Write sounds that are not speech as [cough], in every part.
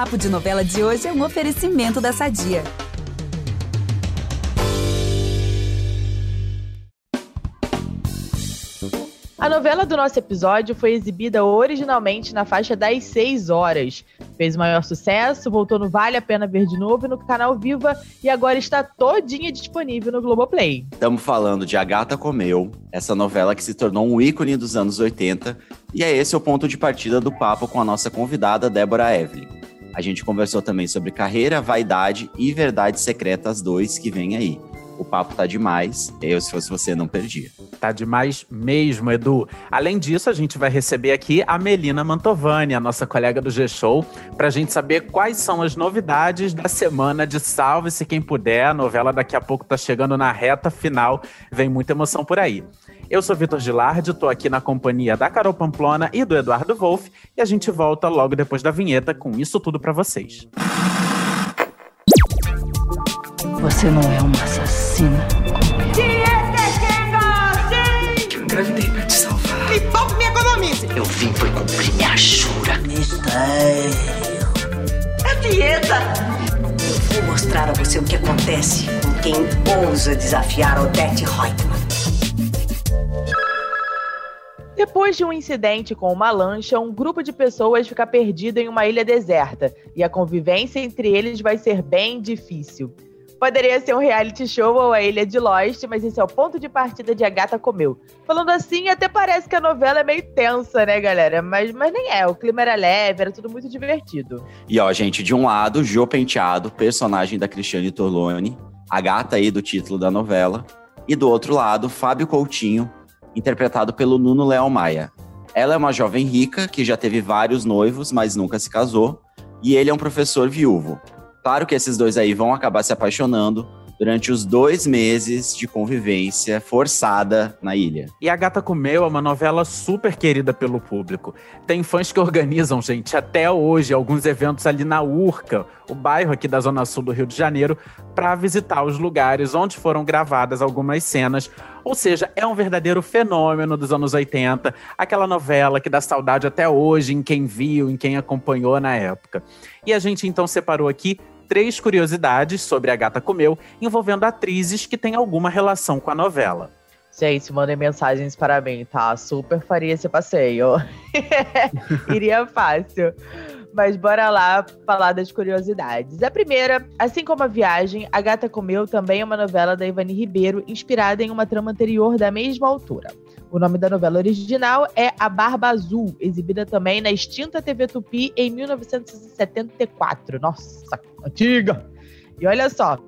Papo de Novela de hoje é um oferecimento da Sadia. A novela do nosso episódio foi exibida originalmente na faixa das 6 horas. Fez o maior sucesso, voltou no Vale a Pena Ver de novo no canal Viva e agora está todinha disponível no Globoplay. Estamos falando de A Gata Comeu, essa novela que se tornou um ícone dos anos 80, e é esse o ponto de partida do papo com a nossa convidada Débora Evelyn. A gente conversou também sobre carreira, vaidade e verdades secretas 2 que vem aí. O papo tá demais. Eu, se fosse você, não perdia. Tá demais mesmo, Edu. Além disso, a gente vai receber aqui a Melina Mantovani, a nossa colega do G-Show, pra gente saber quais são as novidades da semana de Salve-se Quem Puder. A novela daqui a pouco tá chegando na reta final. Vem muita emoção por aí. Eu sou Vitor Gilardi, tô aqui na companhia da Carol Pamplona e do Eduardo Wolff, e a gente volta logo depois da vinheta com isso tudo para vocês. Você não é uma assassina. Eu engravidei pra te salvar. Me poupe me economize. Eu vim por cumprir minha jura. É dieta. Vou mostrar a você o que acontece com quem ousa desafiar Odette Reutemann. Depois de um incidente com uma lancha, um grupo de pessoas fica perdido em uma ilha deserta e a convivência entre eles vai ser bem difícil. Poderia ser um reality show ou a Ilha de Lost, mas esse é o ponto de partida de A Gata Comeu. Falando assim, até parece que a novela é meio tensa, né, galera? Mas, mas nem é, o clima era leve, era tudo muito divertido. E ó, gente, de um lado, Jô Penteado, personagem da Cristiane Torlone, a gata aí do título da novela. E do outro lado, Fábio Coutinho, interpretado pelo Nuno Leal Maia. Ela é uma jovem rica que já teve vários noivos, mas nunca se casou. E ele é um professor viúvo. Claro que esses dois aí vão acabar se apaixonando durante os dois meses de convivência forçada na ilha. E A Gata Comeu é uma novela super querida pelo público. Tem fãs que organizam, gente, até hoje, alguns eventos ali na Urca, o bairro aqui da Zona Sul do Rio de Janeiro, para visitar os lugares onde foram gravadas algumas cenas. Ou seja, é um verdadeiro fenômeno dos anos 80, aquela novela que dá saudade até hoje em quem viu, em quem acompanhou na época. E a gente então separou aqui três curiosidades sobre A Gata Comeu, envolvendo atrizes que têm alguma relação com a novela. Gente, mandem mensagens para mim, tá? Super faria esse passeio. [laughs] Iria fácil. Mas bora lá falar das curiosidades. A primeira, assim como a viagem, A Gata Comeu também é uma novela da Ivani Ribeiro, inspirada em uma trama anterior da mesma autora. O nome da novela original é A Barba Azul, exibida também na extinta TV Tupi em 1974. Nossa, antiga! E olha só,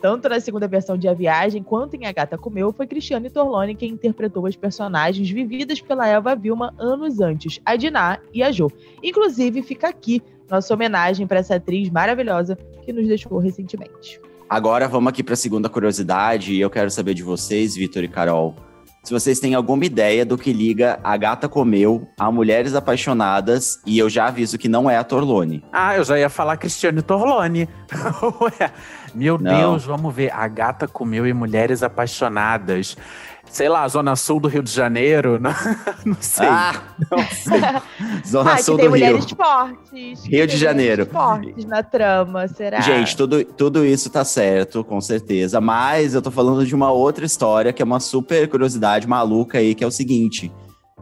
tanto na segunda versão de A Viagem quanto em A Gata Comeu, foi Cristiane Torlone quem interpretou as personagens vividas pela Eva Vilma anos antes, a Diná e a Jo. Inclusive, fica aqui nossa homenagem para essa atriz maravilhosa que nos deixou recentemente. Agora vamos aqui para a segunda curiosidade e eu quero saber de vocês, Vitor e Carol se vocês têm alguma ideia do que liga A Gata Comeu a Mulheres Apaixonadas, e eu já aviso que não é a Torlone. Ah, eu já ia falar Cristiane Torlone. [laughs] Meu não. Deus, vamos ver. A Gata Comeu e Mulheres Apaixonadas sei lá, Zona Sul do Rio de Janeiro, [laughs] não, não sei. Ah, não [laughs] sei. Zona ah, Sul tem do mulheres Rio. fortes. Rio de Janeiro. Fortes na trama, será? Gente, tudo, tudo isso tá certo, com certeza. Mas eu tô falando de uma outra história que é uma super curiosidade maluca aí, que é o seguinte: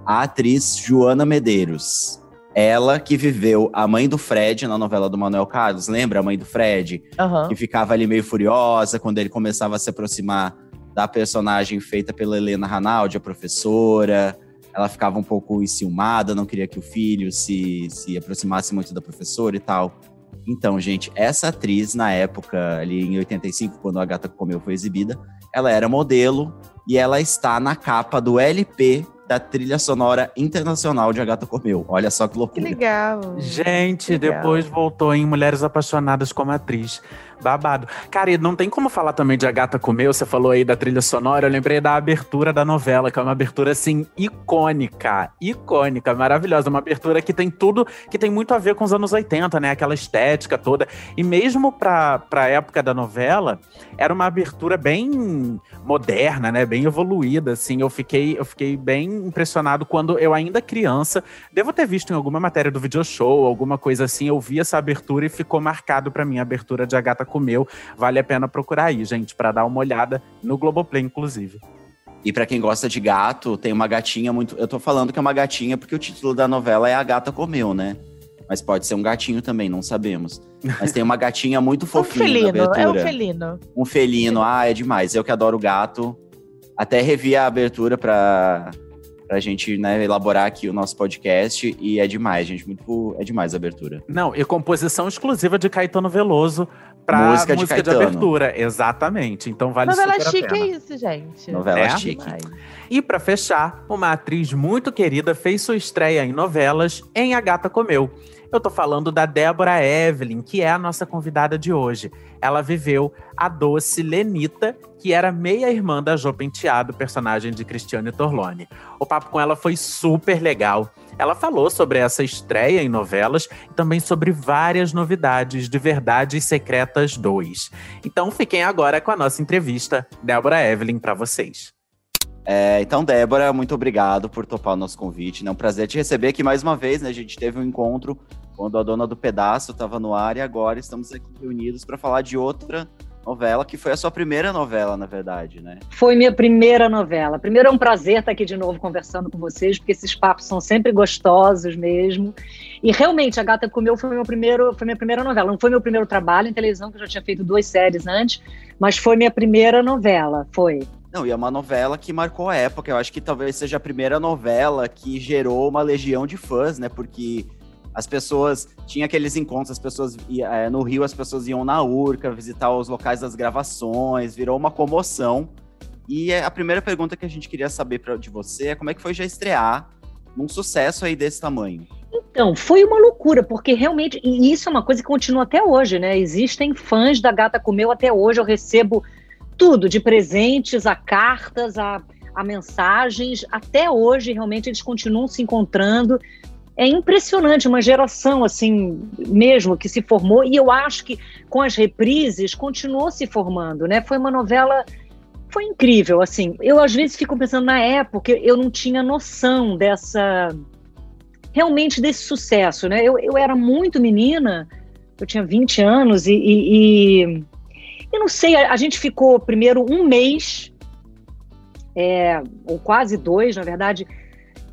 a atriz Joana Medeiros. Ela que viveu a mãe do Fred na novela do Manuel Carlos, lembra a mãe do Fred? Uhum. Que ficava ali meio furiosa quando ele começava a se aproximar da personagem feita pela Helena Ranaldi, a professora. Ela ficava um pouco enciumada, não queria que o filho se, se aproximasse muito da professora e tal. Então, gente, essa atriz, na época, ali em 85, quando a Gata Comeu foi exibida, ela era modelo e ela está na capa do LP da trilha sonora internacional de A Gata Comeu. Olha só que loucura. Que legal. Gente, legal. depois voltou em Mulheres Apaixonadas como atriz. Babado. Cara, e não tem como falar também de A Gata Comeu, você falou aí da trilha sonora, eu lembrei da abertura da novela, que é uma abertura, assim, icônica. Icônica, maravilhosa. Uma abertura que tem tudo, que tem muito a ver com os anos 80, né? Aquela estética toda. E mesmo pra, pra época da novela, era uma abertura bem moderna, né? Bem evoluída, assim. Eu fiquei, eu fiquei bem impressionado quando eu ainda criança, devo ter visto em alguma matéria do video show, alguma coisa assim, eu vi essa abertura e ficou marcado para mim a abertura de A Gata Comeu. Vale a pena procurar aí, gente, para dar uma olhada no Globoplay inclusive. E para quem gosta de gato, tem uma gatinha muito. Eu tô falando que é uma gatinha porque o título da novela é A Gata Comeu, né? Mas pode ser um gatinho também, não sabemos. Mas tem uma gatinha muito [laughs] fofinha um felino, na abertura. é um felino. Um felino, ah, é demais. Eu que adoro gato. Até revi a abertura pra, pra gente né, elaborar aqui o nosso podcast. E é demais, gente. Muito, é demais a abertura. Não, e composição exclusiva de Caetano Veloso pra Música música, de de, Caetano. abertura. Exatamente. Então vale Novela super a chique pena. é isso, gente. Novela É? chique. E pra fechar, uma atriz muito querida fez sua estreia em novelas em A Gata Comeu. Eu tô falando da Débora Evelyn, que é a nossa convidada de hoje. Ela viveu a doce Lenita, que era meia-irmã da Jô Penteado, personagem de Cristiane Torlone. O papo com ela foi super legal. Ela falou sobre essa estreia em novelas e também sobre várias novidades de Verdades Secretas 2. Então fiquem agora com a nossa entrevista, Débora Evelyn, para vocês. É, então, Débora, muito obrigado por topar o nosso convite. É um prazer te receber aqui mais uma vez. Né? A gente teve um encontro quando a Dona do Pedaço estava no ar e agora estamos aqui reunidos para falar de outra novela, que foi a sua primeira novela, na verdade, né? Foi minha primeira novela. Primeiro é um prazer estar aqui de novo conversando com vocês, porque esses papos são sempre gostosos mesmo. E realmente, A Gata Comeu foi, meu primeiro, foi minha primeira novela. Não foi meu primeiro trabalho em televisão, que eu já tinha feito duas séries antes, mas foi minha primeira novela, foi. Não, e é uma novela que marcou a época. Eu acho que talvez seja a primeira novela que gerou uma legião de fãs, né? Porque as pessoas tinha aqueles encontros, as pessoas é, no Rio as pessoas iam na Urca visitar os locais das gravações, virou uma comoção. E é, a primeira pergunta que a gente queria saber pra, de você é como é que foi já estrear num sucesso aí desse tamanho? Então, foi uma loucura, porque realmente, e isso é uma coisa que continua até hoje, né? Existem fãs da Gata Comeu até hoje, eu recebo tudo, de presentes a cartas, a, a mensagens, até hoje realmente eles continuam se encontrando. É impressionante, uma geração assim mesmo que se formou, e eu acho que com as reprises continuou se formando, né? Foi uma novela foi incrível, assim. Eu às vezes fico pensando na época, eu não tinha noção dessa realmente desse sucesso, né? Eu, eu era muito menina, eu tinha 20 anos e, e, e eu não sei, a, a gente ficou primeiro um mês, é, ou quase dois, na verdade,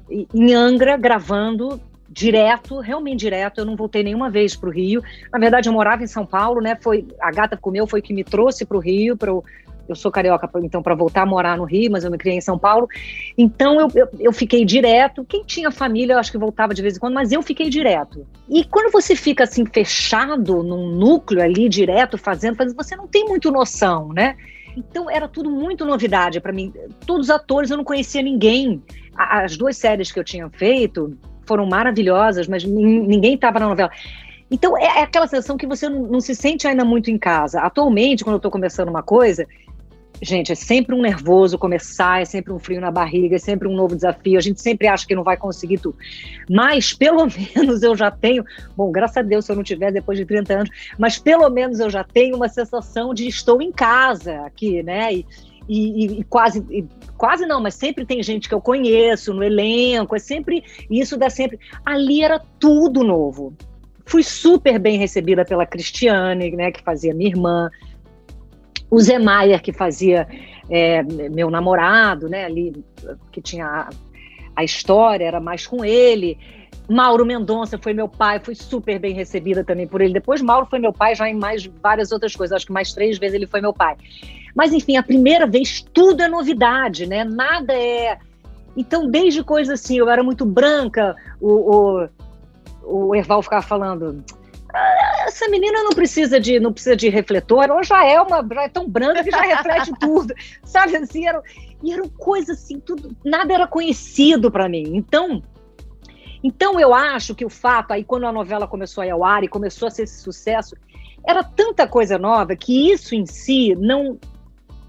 em Angra, gravando direto, realmente direto. Eu não voltei nenhuma vez para o Rio. Na verdade, eu morava em São Paulo, né? Foi a Gata Comeu foi que me trouxe para o Rio para eu eu sou carioca, então, para voltar a morar no Rio, mas eu me criei em São Paulo. Então, eu, eu, eu fiquei direto. Quem tinha família, eu acho que voltava de vez em quando, mas eu fiquei direto. E quando você fica assim, fechado num núcleo ali, direto, fazendo, fazendo você não tem muito noção, né? Então, era tudo muito novidade para mim. Todos os atores, eu não conhecia ninguém. As duas séries que eu tinha feito foram maravilhosas, mas nin- ninguém estava na novela. Então, é, é aquela sensação que você não, não se sente ainda muito em casa. Atualmente, quando eu estou começando uma coisa, Gente, é sempre um nervoso começar, é sempre um frio na barriga, é sempre um novo desafio. A gente sempre acha que não vai conseguir tudo. Mas, pelo [laughs] menos, eu já tenho. Bom, graças a Deus, se eu não tiver depois de 30 anos, mas pelo menos eu já tenho uma sensação de estou em casa aqui, né? E, e- e quase, e quase não, mas sempre tem gente que eu conheço no elenco, é sempre. Isso dá sempre. Ali era tudo novo. Fui super bem recebida pela Cristiane, né, que fazia minha irmã o Zé Maier, que fazia é, meu namorado, né, ali, que tinha a, a história, era mais com ele. Mauro Mendonça foi meu pai, fui super bem recebida também por ele. Depois, Mauro foi meu pai já em mais várias outras coisas, acho que mais três vezes ele foi meu pai. Mas, enfim, a primeira vez tudo é novidade, né? Nada é. Então, desde coisas assim, eu era muito branca, o, o, o Erval ficava falando essa menina não precisa de não precisa de refletor, ela já é uma já é tão branca que já reflete [laughs] tudo, sabe assim, era, e eram coisas assim, tudo, nada era conhecido para mim. Então, então eu acho que o fato aí quando a novela começou a ir ao ar e começou a ser esse sucesso, era tanta coisa nova que isso em si não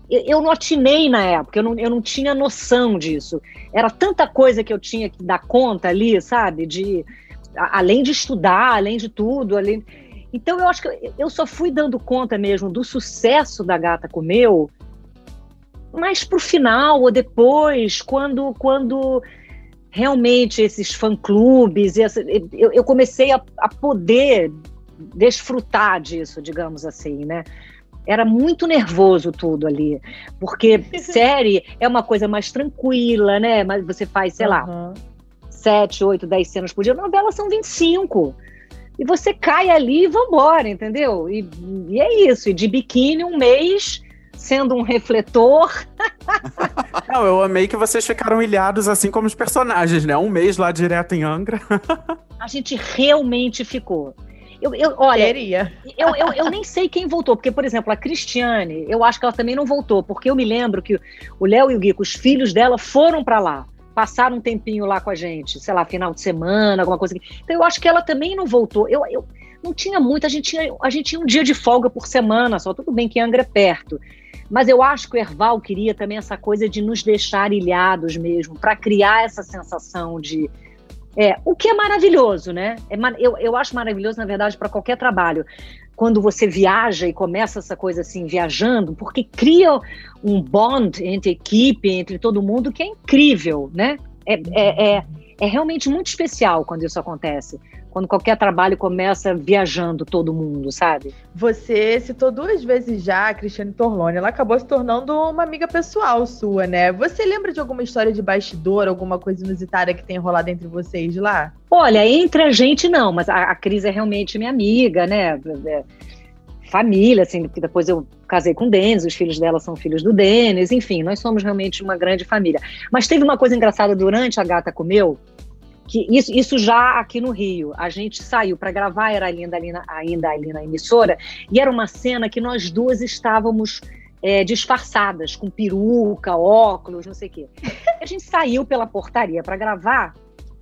eu não atinei na época, eu não, eu não tinha noção disso. Era tanta coisa que eu tinha que dar conta ali, sabe? De, além de estudar, além de tudo, além... Então eu acho que eu- só fui dando conta mesmo do sucesso da Gata Comeu, mas pro final ou depois, quando quando realmente esses fã-clubes, eu, eu, comecei a, a poder desfrutar disso, digamos assim, né? Era muito nervoso tudo ali, porque [laughs] série é uma coisa mais tranquila, né? Mas você faz, sei uhum. lá, sete, oito, dez cenas por dia. Novela são 25. E você cai ali e vambora, entendeu? E, e é isso. E de biquíni um mês sendo um refletor. [laughs] Não, eu amei que vocês ficaram ilhados assim como os personagens, né? Um mês lá direto em Angra. [laughs] A gente realmente ficou. Eu, eu, olha, Queria. Eu, eu, eu, nem sei quem voltou, porque, por exemplo, a Cristiane, eu acho que ela também não voltou, porque eu me lembro que o Léo e o Guico, os filhos dela, foram para lá, passaram um tempinho lá com a gente, sei lá, final de semana, alguma coisa. Assim. Então eu acho que ela também não voltou. Eu, eu não tinha muito, a gente tinha, a gente tinha um dia de folga por semana só, tudo bem que Angra é perto. Mas eu acho que o Erval queria também essa coisa de nos deixar ilhados mesmo, para criar essa sensação de. É, o que é maravilhoso, né? É, eu, eu acho maravilhoso, na verdade, para qualquer trabalho. Quando você viaja e começa essa coisa assim, viajando, porque cria um bond entre equipe, entre todo mundo, que é incrível, né? É, é, é, é realmente muito especial quando isso acontece quando qualquer trabalho começa viajando todo mundo, sabe? Você citou duas vezes já a Cristiane Torlone. Ela acabou se tornando uma amiga pessoal sua, né? Você lembra de alguma história de bastidor, alguma coisa inusitada que tem rolado entre vocês lá? Olha, entre a gente não, mas a, a Cris é realmente minha amiga, né? É, família, assim, porque depois eu casei com o Denis, os filhos dela são filhos do Denis, enfim, nós somos realmente uma grande família. Mas teve uma coisa engraçada durante a Gata Comeu, que isso, isso já aqui no Rio. A gente saiu para gravar, era ainda ali, na, ainda ali na emissora, e era uma cena que nós duas estávamos é, disfarçadas, com peruca, óculos, não sei o quê. [laughs] A gente saiu pela portaria para gravar,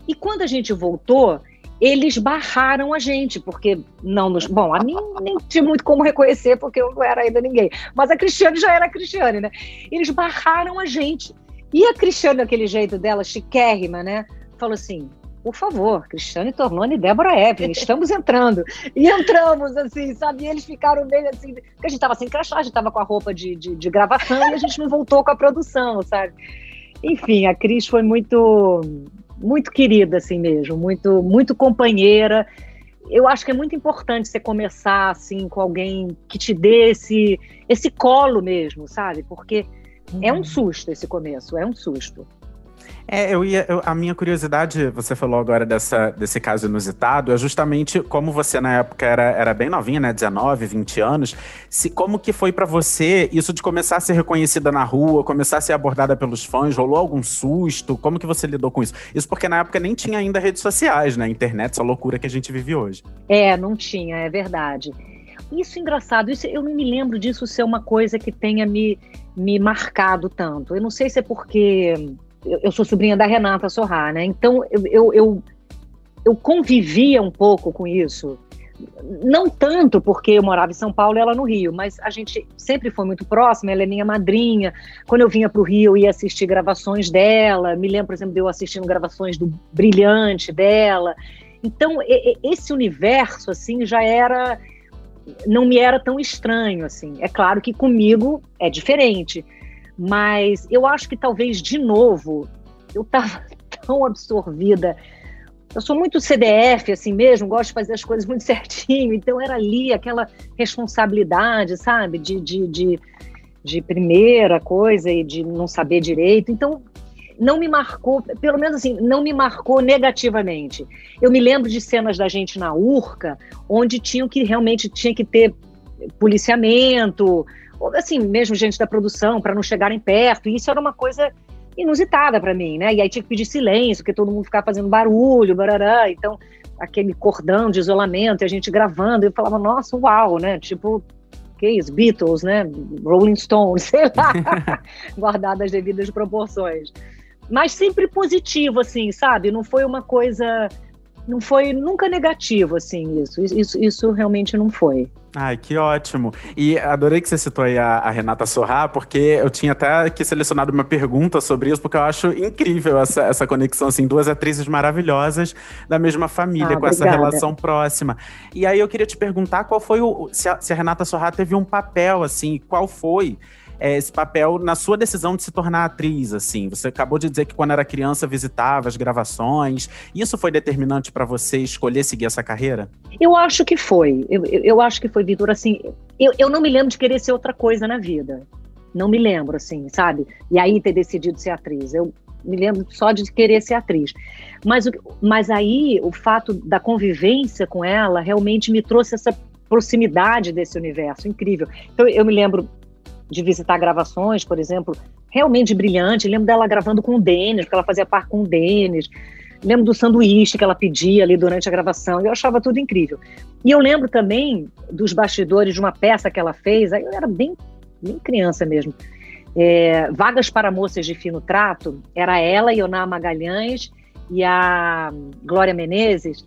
e quando a gente voltou, eles barraram a gente, porque não nos. Bom, a mim nem tinha muito como reconhecer, porque eu não era ainda ninguém. Mas a Cristiane já era a Cristiane, né? Eles barraram a gente. E a Cristiane, daquele jeito dela, chiquérrima, né? Falou assim: por favor, Cristiane Tornone e Débora Evelyn, estamos entrando. E entramos, assim, sabe? E eles ficaram meio assim, porque a gente estava sem crachá, a gente estava com a roupa de, de, de, gravação e a gente não voltou com a produção, sabe? Enfim, a Cris foi muito, muito querida, assim mesmo, muito, muito companheira. Eu acho que é muito importante você começar, assim, com alguém que te dê esse, esse colo mesmo, sabe? Porque é um uhum. susto esse começo, é um susto. É, eu ia. Eu, a minha curiosidade, você falou agora dessa, desse caso inusitado, é justamente como você na época era, era bem novinha, né? 19, 20 anos. Se, como que foi para você isso de começar a ser reconhecida na rua, começar a ser abordada pelos fãs? Rolou algum susto? Como que você lidou com isso? Isso porque na época nem tinha ainda redes sociais, né? Internet, essa loucura que a gente vive hoje. É, não tinha, é verdade. Isso é engraçado, isso, eu não me lembro disso ser uma coisa que tenha me, me marcado tanto. Eu não sei se é porque eu, eu sou sobrinha da Renata Sorrá, né? Então eu, eu, eu, eu convivia um pouco com isso. Não tanto porque eu morava em São Paulo e ela no Rio, mas a gente sempre foi muito próxima. Ela é minha madrinha. Quando eu vinha para o Rio, eu ia assistir gravações dela. Me lembro, por exemplo, de eu assistindo gravações do Brilhante dela. Então, esse universo, assim, já era. Não me era tão estranho, assim. É claro que comigo é diferente. Mas eu acho que talvez, de novo, eu estava [laughs] tão absorvida. Eu sou muito CDF, assim mesmo, gosto de fazer as coisas muito [laughs] certinho. Então era ali aquela responsabilidade, sabe? De, de, de, de primeira coisa e de não saber direito. Então não me marcou, pelo menos assim, não me marcou negativamente. Eu me lembro de cenas da gente na Urca, onde tinham que realmente tinha que ter policiamento, assim, mesmo gente da produção, para não chegarem perto. E isso era uma coisa inusitada para mim, né? E aí tinha que pedir silêncio, porque todo mundo ficava fazendo barulho, barará. Então, aquele cordão de isolamento, e a gente gravando, eu falava, nossa, uau, né? Tipo, que isso? Beatles, né? Rolling Stones, [laughs] sei lá, [laughs] guardadas as devidas proporções. Mas sempre positivo, assim, sabe? Não foi uma coisa. Não foi nunca negativo, assim, isso. Isso, isso realmente não foi. Ai, que ótimo. E adorei que você citou aí a, a, Renata Sorrá, porque eu tinha até aqui selecionado uma pergunta sobre isso, porque eu acho incrível essa, essa conexão, assim, duas atrizes maravilhosas da mesma família, ah, com essa relação próxima. E aí eu queria te perguntar qual foi o. Se a, se a Renata Sorrá teve um papel, assim, qual foi é, esse papel na sua decisão de se tornar atriz, assim. Você acabou de dizer que quando era criança visitava as gravações. Isso foi determinante para você escolher seguir essa carreira? Eu acho que foi. Eu, eu, acho que foi, Vitor. Assim, eu, eu não me lembro de querer ser outra coisa na vida. Não me lembro, assim, sabe? E aí ter decidido ser atriz. Eu me lembro só de querer ser atriz. Mas, mas aí o fato da convivência com ela realmente me trouxe essa proximidade desse universo incrível. Então eu me lembro de visitar gravações, por exemplo, realmente brilhante. lembro dela gravando com o Denis, porque ela fazia par com o Denis. Lembro do sanduíche que ela pedia ali durante a gravação. Eu achava tudo incrível. E eu lembro também dos bastidores de uma peça que ela fez. Aí eu era bem, bem criança mesmo. É, Vagas para Moças de Fino Trato. Era ela, Ioná Magalhães e a Glória Menezes.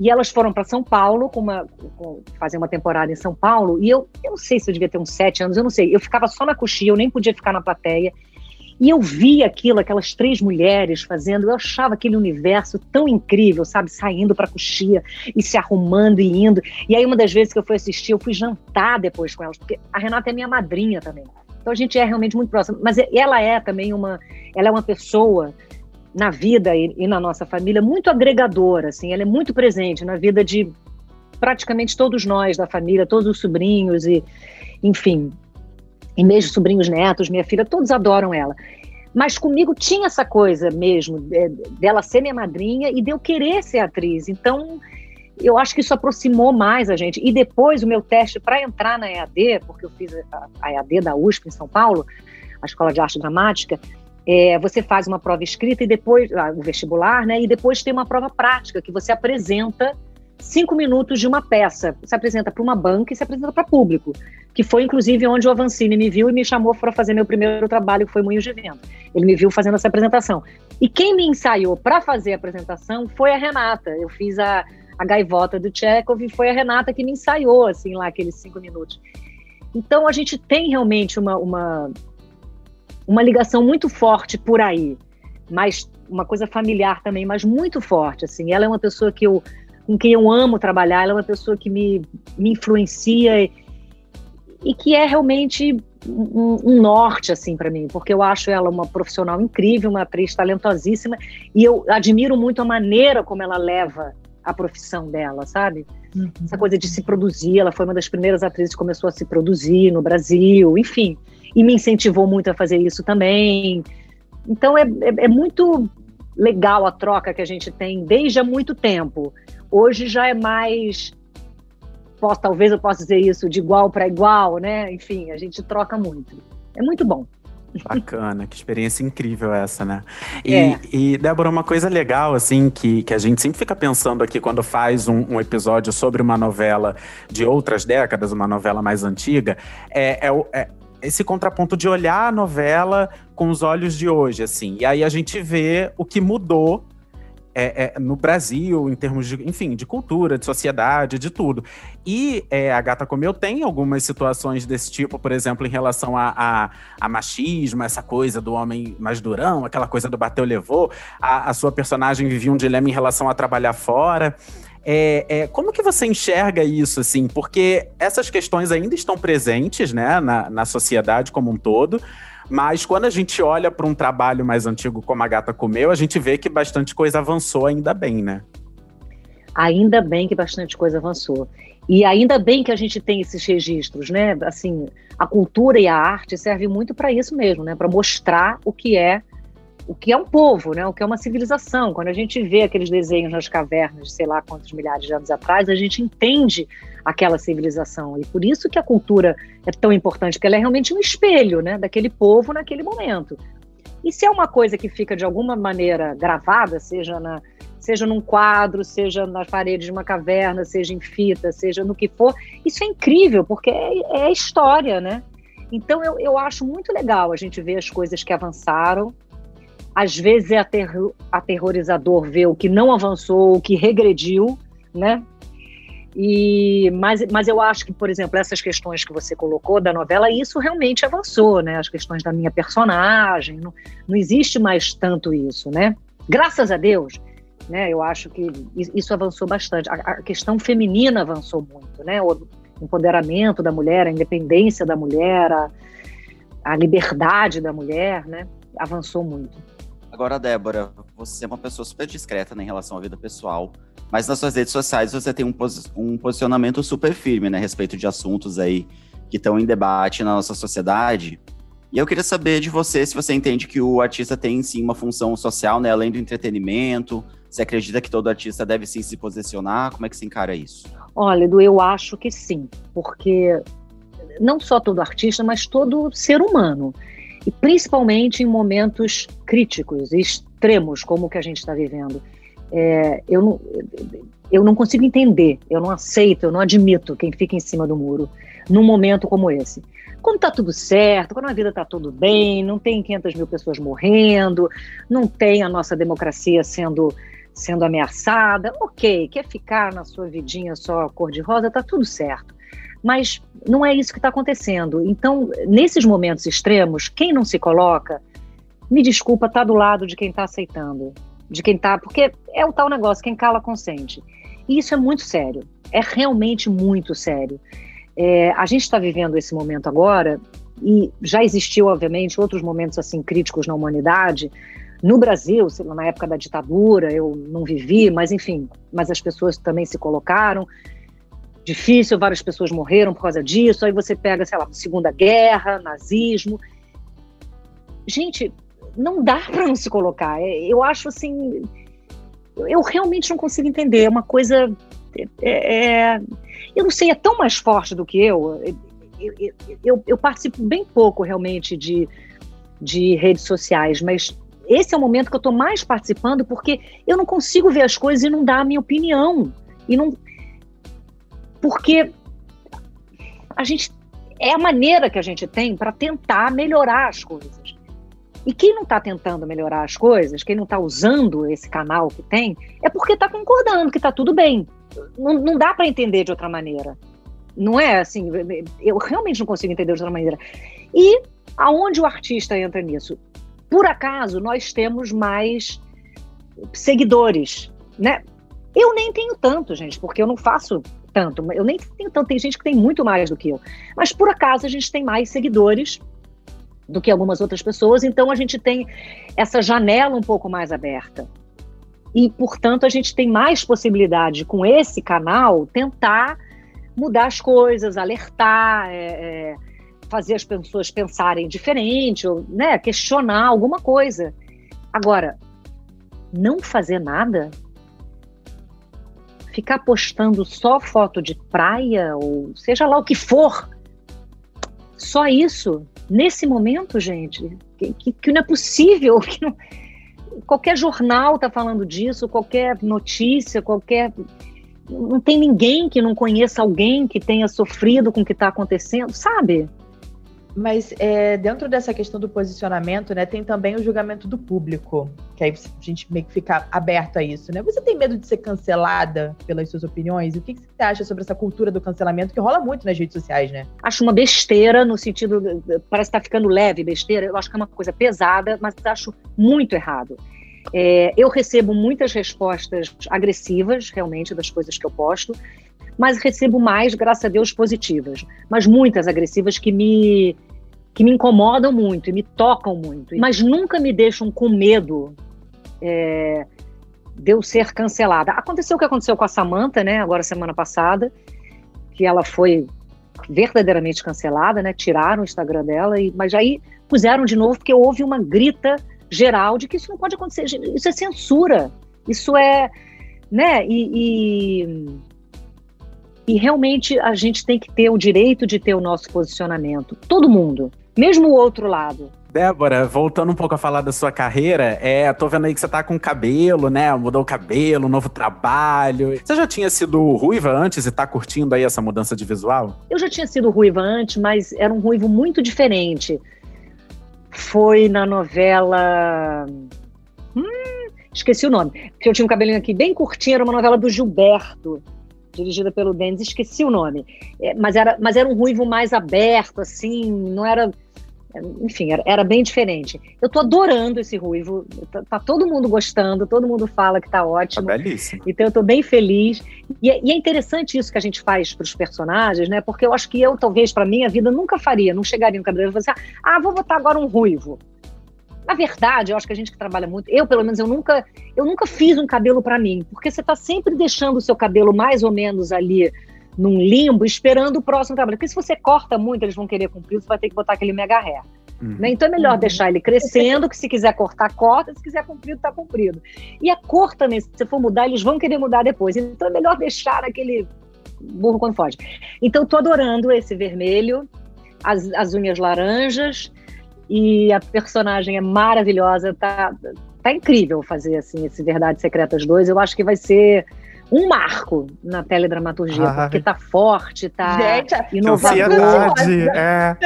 E elas foram para São Paulo com uma, com, fazer uma temporada em São Paulo. E eu, eu não sei se eu devia ter uns sete anos, eu não sei. Eu ficava só na coxinha, eu nem podia ficar na plateia. E eu via aquilo, aquelas três mulheres fazendo, eu achava aquele universo tão incrível, sabe? Saindo para coxia e se arrumando e indo. E aí, uma das vezes que eu fui assistir, eu fui jantar depois com elas, porque a Renata é minha madrinha também. Então a gente é realmente muito próximo. Mas ela é também uma, ela é uma pessoa na vida e, e, na nossa família muito agregadora, assim, ela é muito presente na vida de praticamente todos nós da família, todos os sobrinhos e, enfim, e mesmo sobrinhos netos, minha filha, todos adoram ela. Mas comigo tinha essa coisa mesmo de, dela ser minha madrinha e de eu querer ser atriz. Então, eu acho que isso aproximou mais a gente. E depois o meu teste para entrar na EAD, porque eu fiz a, a EAD da USP em São Paulo, a Escola de Arte Dramática, é, você faz uma prova escrita e depois, ah, o vestibular, né? E depois tem uma prova prática que você apresenta cinco minutos de uma peça. Você apresenta para uma banca e se apresenta para público. Que foi, inclusive, onde o Avancini me viu e me chamou para fazer meu primeiro trabalho, que foi Moinhos de Vento. Ele me viu fazendo essa apresentação. E quem me ensaiou para fazer a apresentação foi a Renata. Eu fiz a, a gaivota do Chekhov e foi a Renata que me ensaiou, assim, lá, aqueles cinco minutos. Então, a gente tem realmente uma, uma uma ligação muito forte por aí, mas uma coisa familiar também, mas muito forte, assim. Ela é uma pessoa que eu, com quem eu amo trabalhar, ela é uma pessoa que me, me influencia e, e que é realmente um, um norte, assim, para mim, porque eu acho ela uma profissional incrível, uma atriz talentosíssima, e eu admiro muito a maneira como ela leva a profissão dela, sabe? Uhum. Essa coisa de se produzir, ela foi uma das primeiras atrizes que começou a se produzir no Brasil, enfim e me incentivou muito a fazer isso também. Então é, é, é muito legal a troca que a gente tem desde há muito tempo. Hoje já é mais posso, talvez eu possa dizer isso de igual para igual, né? Enfim, a gente troca muito. É muito bom. Bacana, que experiência incrível essa, né? E, é. e, Débora, uma coisa legal, assim, que, que a gente sempre fica pensando aqui quando faz um, um episódio sobre uma novela de outras décadas, uma novela mais antiga, é, é, é esse contraponto de olhar a novela com os olhos de hoje, assim. E aí a gente vê o que mudou é, é, no Brasil, em termos de, enfim, de cultura, de sociedade, de tudo. E é, a Gata Comeu tem algumas situações desse tipo, por exemplo, em relação a, a, a, machismo, essa coisa do homem mais durão, aquela coisa do bateu, levou. A, a sua personagem vivia um dilema em relação a trabalhar fora. É, é, como que você enxerga isso, assim? Porque essas questões ainda estão presentes, né, na, na sociedade como um todo, mas quando a gente olha para um trabalho mais antigo como a Gata Comeu, a gente vê que bastante coisa avançou ainda bem, né? Ainda bem que bastante coisa avançou. E ainda bem que a gente tem esses registros, né? Assim, a cultura e a arte servem muito para isso mesmo, né? Para mostrar o que é o que é um povo, né? o que é uma civilização. Quando a gente vê aqueles desenhos nas cavernas, sei lá quantos milhares de anos atrás, a gente entende aquela civilização. E por isso que a cultura é tão importante, porque ela é realmente um espelho né? daquele povo naquele momento. E se é uma coisa que fica de alguma maneira gravada, seja, na, seja num quadro, seja nas paredes de uma caverna, seja em fita, seja no que for, isso é incrível, porque é, é história, né? Então eu, eu acho muito legal a gente ver as coisas que avançaram, às vezes é aterro aterrorizador ver o que não avançou, o que regrediu, né? E, mas, mas eu acho que, por exemplo, essas questões que você colocou da novela, isso realmente avançou, né? As questões da minha personagem, não, não existe mais tanto isso, né? Graças a Deus, né? Eu acho que isso avançou bastante. A, a questão feminina avançou muito, né? O empoderamento da mulher, a independência da mulher, a, a liberdade da mulher, né, avançou muito. Agora, Débora, você é uma pessoa super discreta né, em relação à vida pessoal, mas nas suas redes sociais você tem um, pos um posicionamento super firme né, a respeito de assuntos aí que estão em debate na nossa sociedade. E eu queria saber de você se você entende que o artista tem sim uma função social, né, além do entretenimento. Você acredita que todo artista deve sim se posicionar? Como é que se encara isso? Olha, Edu, eu acho que sim, porque não só todo artista, mas todo ser humano e principalmente em momentos críticos extremos como o que a gente está vivendo. É, eu, não, eu não consigo entender, eu não aceito, eu não admito quem fica em cima do muro num momento como esse. Quando está tudo certo, quando a vida está tudo bem, não tem 500 mil pessoas morrendo, não tem a nossa democracia sendo, sendo ameaçada, ok, quer ficar na sua vidinha só cor-de-rosa, está tudo certo. Mas não é isso que está acontecendo. Então, nesses momentos extremos, quem não se coloca, me desculpa, está do lado de quem está aceitando. De quem está. Porque é o tal negócio, quem cala consente. E isso é muito sério. É realmente muito sério. É, a gente está vivendo esse momento agora, e já existiu, obviamente, outros momentos assim críticos na humanidade. No Brasil, na época da ditadura, eu não vivi, mas enfim, mas as pessoas também se colocaram difícil, várias pessoas morreram por causa disso. Aí você pega, sei lá, Segunda Guerra, nazismo. Gente, não dá [laughs] para não se colocar. É, eu acho assim, eu realmente não consigo entender. É uma coisa, é, é, eu não sei, é tão mais forte do que eu. Eu, eu, eu, participo bem pouco realmente de, de redes sociais, mas esse é o momento que eu estou mais participando porque eu não consigo ver as coisas e não dar a minha opinião. E não, porque a gente é a maneira que a gente tem para tentar melhorar as coisas. E quem não está tentando melhorar as coisas, quem não está usando esse canal que tem, é porque está concordando que está tudo bem. Não, não dá para entender de outra maneira. Não é assim, eu realmente não consigo entender de outra maneira. E aonde o artista entra nisso? Por acaso, nós temos mais seguidores, né? Eu nem tenho tanto, gente, porque eu não faço tanto. Eu nem tenho tanto, tem gente que tem muito mais do que eu. Mas por acaso a gente tem mais seguidores do que algumas outras pessoas, então a gente tem essa janela um pouco mais aberta. E, portanto, a gente tem mais possibilidade com esse canal tentar mudar as coisas, alertar, é, é, fazer as pessoas pensarem diferente, ou né, questionar alguma coisa. Agora, não fazer nada ficar postando só foto de praia, ou seja lá o que for, só isso, nesse momento, gente, que, que, não é possível, que não, qualquer jornal está falando disso, qualquer notícia, qualquer. Não tem ninguém que não conheça alguém que tenha sofrido com o que está acontecendo, sabe? Mas é, dentro dessa questão do posicionamento, né, tem também o julgamento do público, que aí a gente meio que fica aberto a isso, né? Você tem medo de ser cancelada pelas suas opiniões? O que, que você acha sobre essa cultura do cancelamento que rola muito nas redes sociais, né? Acho uma besteira no sentido, parece estar tá ficando leve besteira. Eu acho que é uma coisa pesada, mas acho muito errado. É, eu recebo muitas respostas agressivas, realmente, das coisas que eu posto mas recebo mais, graças a Deus, positivas, mas muitas agressivas que me que me incomodam muito e me tocam muito, mas nunca me deixam com medo é, de eu ser cancelada. Aconteceu o que aconteceu com a Samantha, né? Agora semana passada, que ela foi verdadeiramente cancelada, né? Tiraram o Instagram dela, e, mas aí puseram de novo porque houve uma grita geral de que isso não pode acontecer. Isso é censura. Isso é, né? E, e e realmente a gente tem que ter o direito de ter o nosso posicionamento. Todo mundo, mesmo o outro lado. Débora, voltando um pouco a falar da sua carreira, é, tô vendo aí que você tá com cabelo, né? Mudou o cabelo, novo trabalho. Você já tinha sido ruiva antes e tá curtindo aí essa mudança de visual? Eu já tinha sido ruiva antes, mas era um ruivo muito diferente. Foi na novela. Hum, esqueci o nome. Porque eu tinha um cabelinho aqui bem curtinho, era uma novela do Gilberto dirigida pelo Dennis, esqueci o nome. É, mas, era, mas era um ruivo mais aberto, assim, não era. enfim, era, era, bem diferente. Eu tô adorando esse ruivo, tá, tá, todo mundo gostando, todo mundo fala que tá ótimo. Tá belíssimo. Então eu tô bem feliz. E, é, e é interessante isso que a gente faz para os personagens, né? Porque eu acho que eu, talvez, para minha vida, nunca faria, não chegaria no cabelo e falaria assim, ah, vou botar agora um ruivo. Na verdade, eu acho que a gente que trabalha muito, eu pelo menos eu nunca, eu nunca fiz um cabelo para mim, porque você tá sempre deixando o seu cabelo mais ou menos ali num limbo, esperando o próximo trabalho. Porque se você corta muito, eles vão querer cumprir, você vai ter que botar aquele mega hair. Uhum. Né? Então é melhor uhum. deixar ele crescendo, que se quiser cortar, corta, se quiser comprido, tá comprido. E a cor também, se você for mudar, eles vão querer mudar depois. Então é melhor deixar aquele burro quando foge. Então tô adorando esse vermelho, as, as unhas laranjas, e a personagem é maravilhosa, tá, tá incrível fazer assim esse Verdades Secretas 2. Eu acho que vai ser um marco na teledramaturgia, Ai. porque tá forte, tá Gente, inovador. [laughs] é.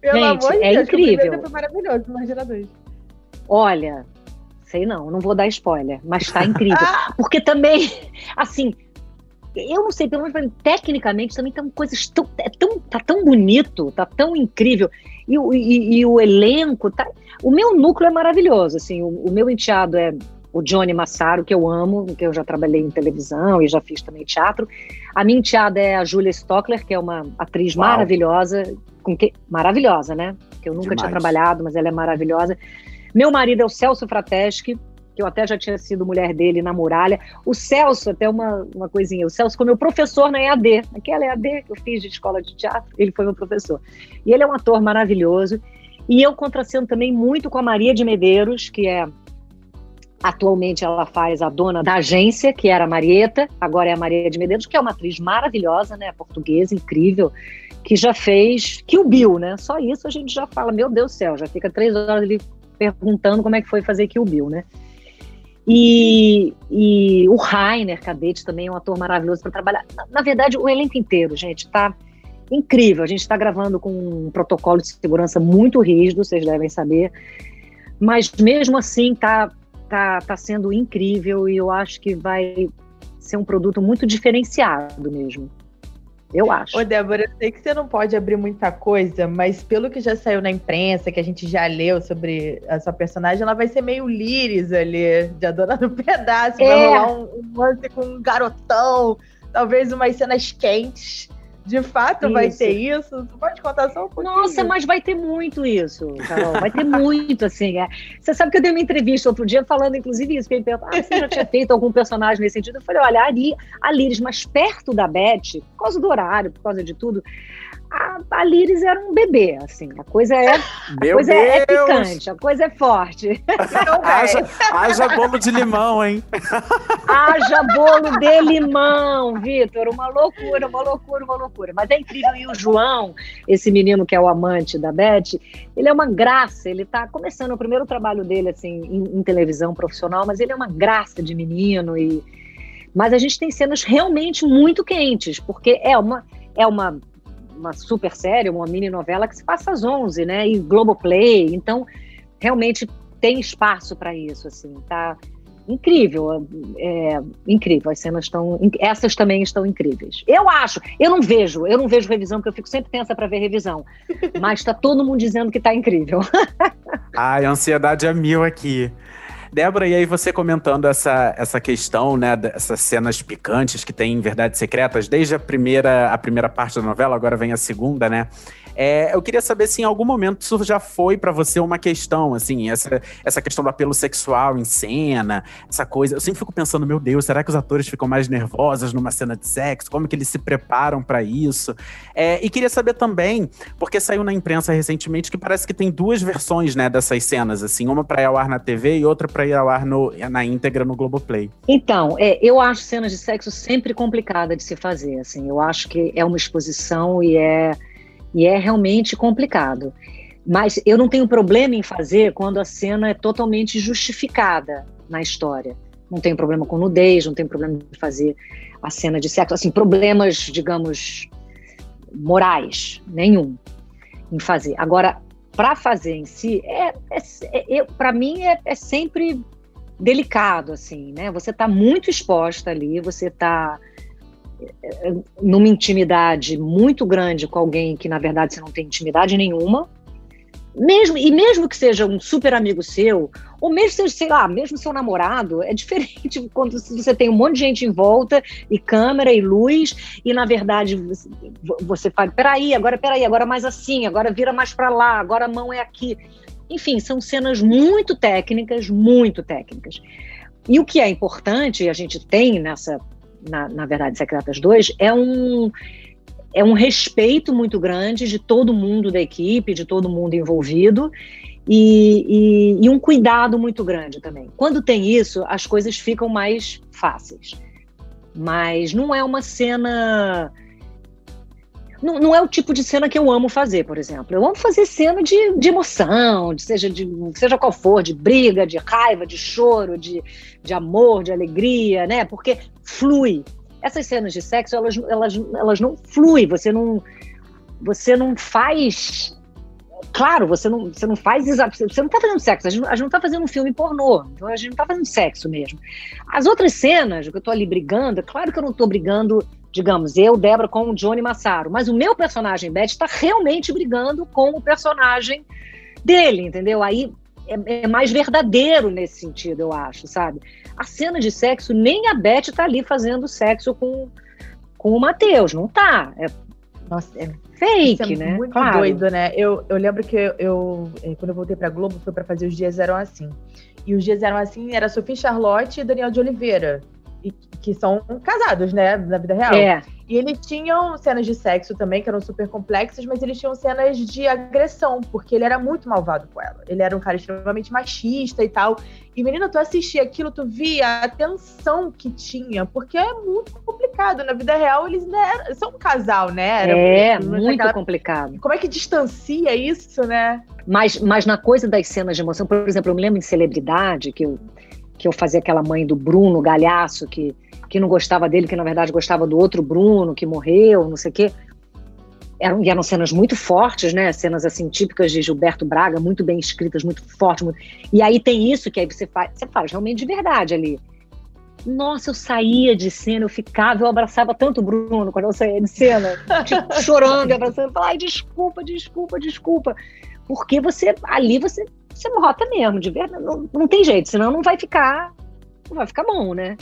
Pelo Gente, amor de é Deus, incrível. Foi maravilhoso, imagina dois. Olha, sei não, não vou dar spoiler, mas tá incrível. [laughs] porque também, assim, eu não sei, pelo menos tecnicamente também tem coisas tão, é tão, tá tão bonito, tá tão incrível. E, e, e, o elenco, tá, o meu núcleo é maravilhoso, assim, o, o meu enteado é o Johnny Massaro, que eu amo, que eu já trabalhei em televisão e já fiz também teatro. A minha enteada é a Julia Stockler, que é uma atriz Uau. maravilhosa, com que, maravilhosa, né? Que eu nunca Demais. tinha trabalhado, mas ela é maravilhosa. Meu marido é o Celso Frateschi, que eu até já tinha sido mulher dele na muralha. O Celso, até uma, uma coisinha, o Celso foi meu professor na EAD, aquela EAD que eu fiz de escola de teatro, ele foi meu professor. E ele é um ator maravilhoso. E eu contracendo também muito com a Maria de Medeiros, que é Atualmente ela faz a dona da agência, que era a Marieta, agora é a Maria de Medeiros, que é uma atriz maravilhosa, né? Portuguesa, incrível, que já fez Kill Bill, né? Só isso a gente já fala, meu Deus do céu, já fica três horas ali perguntando como é que foi fazer Kill Bill, né? E, e o Rainer Cadete também é um ator maravilhoso para trabalhar. Na, na, verdade, o elenco inteiro, gente, tá incrível. A gente está gravando com um protocolo de segurança muito rígido, vocês devem saber. Mas mesmo assim, tá tá, tá sendo incrível e eu acho que vai ser um produto muito diferenciado mesmo. Eu acho. Ô, Débora, eu sei que você não pode abrir muita coisa, mas pelo que já saiu na imprensa, que a gente já leu sobre a sua personagem, ela vai ser meio líris ali, de adorando [laughs] pedaço, é. vai rolar um, um lance com um garotão, talvez umas cenas quentes. De fato, isso. vai ter isso? Tu pode contar só um pouquinho? Nossa, mas vai ter muito isso, Carol. Vai ter muito, assim. É. Você sabe que eu dei uma entrevista outro dia falando, inclusive, isso. Que ele perguntou, ah, você já tinha feito algum personagem nesse sentido? Eu falei, olha, a, a Liris, mas perto da Beth, por causa do horário, por causa de tudo, a, a Liris era um bebê, assim. A coisa é, a coisa é, é, picante, a coisa é forte. [laughs] haja, haja bolo de limão, hein? haja bolo de limão, Vitor. Uma loucura, uma loucura, uma loucura. Mas é incrível. E o João, esse menino que é o amante da Beth, ele é uma graça. Ele está começando o primeiro trabalho dele, assim, em, em televisão profissional, mas ele é uma graça de menino e mas a gente tem cenas realmente muito quentes, porque é uma é uma uma super série, uma mini novela que se passa às 11, né? E Globoplay. Então, realmente tem espaço para isso, assim, tá? Incrível, é, incrível. As cenas estão, essas também estão incríveis. Eu acho, eu não vejo, eu não vejo revisão porque eu fico sempre tensa para ver revisão, mas está todo mundo dizendo que está incrível. [laughs] Ai, a ansiedade é mil aqui. Débora, e aí você comentando essa, essa questão, né, dessas cenas picantes que tem em Verdades Secretas, desde a primeira, a primeira parte da novela, agora vem a segunda, né? É, eu queria saber se em algum momento isso já foi para você uma questão, assim, essa, essa questão do apelo sexual em cena, essa coisa. Eu sempre fico pensando, meu Deus, será que os atores ficam mais nervosos numa cena de sexo? Como que eles se preparam para isso? É, e queria saber também, porque saiu na imprensa recentemente que parece que tem duas versões, né, dessas cenas, assim, uma para ir ao ar na TV e outra para ir ao ar no, na íntegra no Globoplay. Então, é, eu acho cenas de sexo sempre complicada de se fazer, assim. Eu acho que é uma exposição e é e é realmente complicado. Mas eu não tenho problema em fazer quando a cena é totalmente justificada na história. Não tenho problema com nudez, não tenho problema de fazer a cena de sexo. Assim, problemas, digamos, morais, nenhum em fazer. Agora, para fazer em si, é, é, é para mim é, é, sempre delicado, assim, né? Você está muito exposta ali, você está numa intimidade muito grande com alguém que, na verdade, você não tem intimidade nenhuma. mesmo e mesmo que seja um super amigo seu, ou mesmo seja, sei lá, mesmo seu namorado, é diferente [laughs] quando você tem um monte de gente em volta e câmera e luz e na verdade você fala, peraí, agora peraí, agora mais assim, agora vira mais para lá, agora a mão é aqui. Enfim, são cenas muito técnicas, muito técnicas. E o que é importante, a gente tem nessa, na, na verdade, Secretas 2, é um é um respeito muito grande de todo mundo da equipe, de todo mundo envolvido. E, e, e, um cuidado muito grande também. Quando tem isso, as coisas ficam mais fáceis. Mas não é uma cena. Não, não é o tipo de cena que eu amo fazer, por exemplo. Eu amo fazer cena de, de emoção, de seja, de, seja qual for, de briga, de raiva, de choro, de, de amor, de alegria, né? Porque flui essas cenas de sexo, elas, elas, elas não fluem, você não, você não faz. Claro, você não, você não faz. Você não tá fazendo sexo, a gente, a gente não tá fazendo um filme pornô, então a gente não tá fazendo sexo mesmo. As outras cenas que eu tô ali brigando, é claro que eu não tô brigando, digamos, eu, Débora, com o Johnny Massaro, mas o meu personagem, Beth, está realmente brigando com o personagem dele, entendeu? Aí é, é, mais verdadeiro nesse sentido, eu acho, sabe? A cena de sexo, nem a Beth tá ali fazendo sexo com, com o Matheus, não tá. É, Nossa, é fake, é né? Muito claro. doido, né? Eu, eu lembro que eu, eu, eh, quando eu voltei pra Globo, foi para fazer Os Dias Eram Assim. E Os Dias Eram Assim era Sofia Charlotte e Daniel de Oliveira. E, que são casados, né? Na vida real. É. E eles tinham cenas de sexo também, que eram super complexas, mas eles tinham cenas de agressão, porque ele era muito malvado com ela. Ele era um cara extremamente machista e tal. E, menina, tu assistia aquilo, tu via a tensão que tinha, porque é muito complicado. Na vida real, eles eram, são um casal, né? Era, é, muito aquela... complicado. Como é que distancia isso, né? Mas, mas na coisa das cenas de emoção, por exemplo, eu me lembro em Celebridade, que eu, que eu fazia aquela mãe do Bruno Galhaço, que que não gostava dele, que na verdade gostava do outro Bruno, que morreu, não sei o quê. Eram, e eram cenas muito fortes, né? Cenas assim típicas de Gilberto Braga, muito bem escritas, muito fortes. Muito... E aí tem isso que aí você faz, você faz realmente de verdade ali. Nossa, eu saía de cena, eu ficava, eu abraçava tanto o Bruno quando eu saía de cena, [laughs] tipo, chorando, abraçando, falava, ai, desculpa, desculpa, desculpa. Porque você, ali você, você morta mesmo, de verdade, não, não tem jeito, senão não vai ficar, não vai ficar bom, né?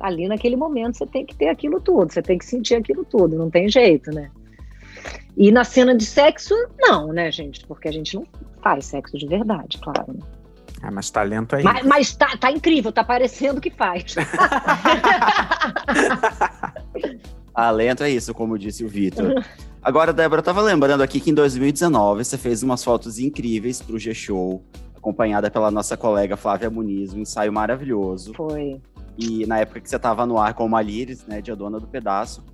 ali naquele momento você tem que ter aquilo tudo, você tem que sentir aquilo tudo, não tem jeito, né? E na cena de sexo, não, né, gente? Porque a gente não faz sexo de verdade, claro. Né? Ah, mas talento aí. Mas, mas tá, tá incrível, tá parecendo que faz. [laughs] talento é isso, como disse o Vitor. Agora, Débora, eu tava lembrando aqui que em 2019 você fez umas fotos incríveis pro G-Show, acompanhada pela nossa colega Flávia Muniz, um ensaio maravilhoso. Foi. E na época que você estava no ar com a Líris, né, de A Dona do Pedaço.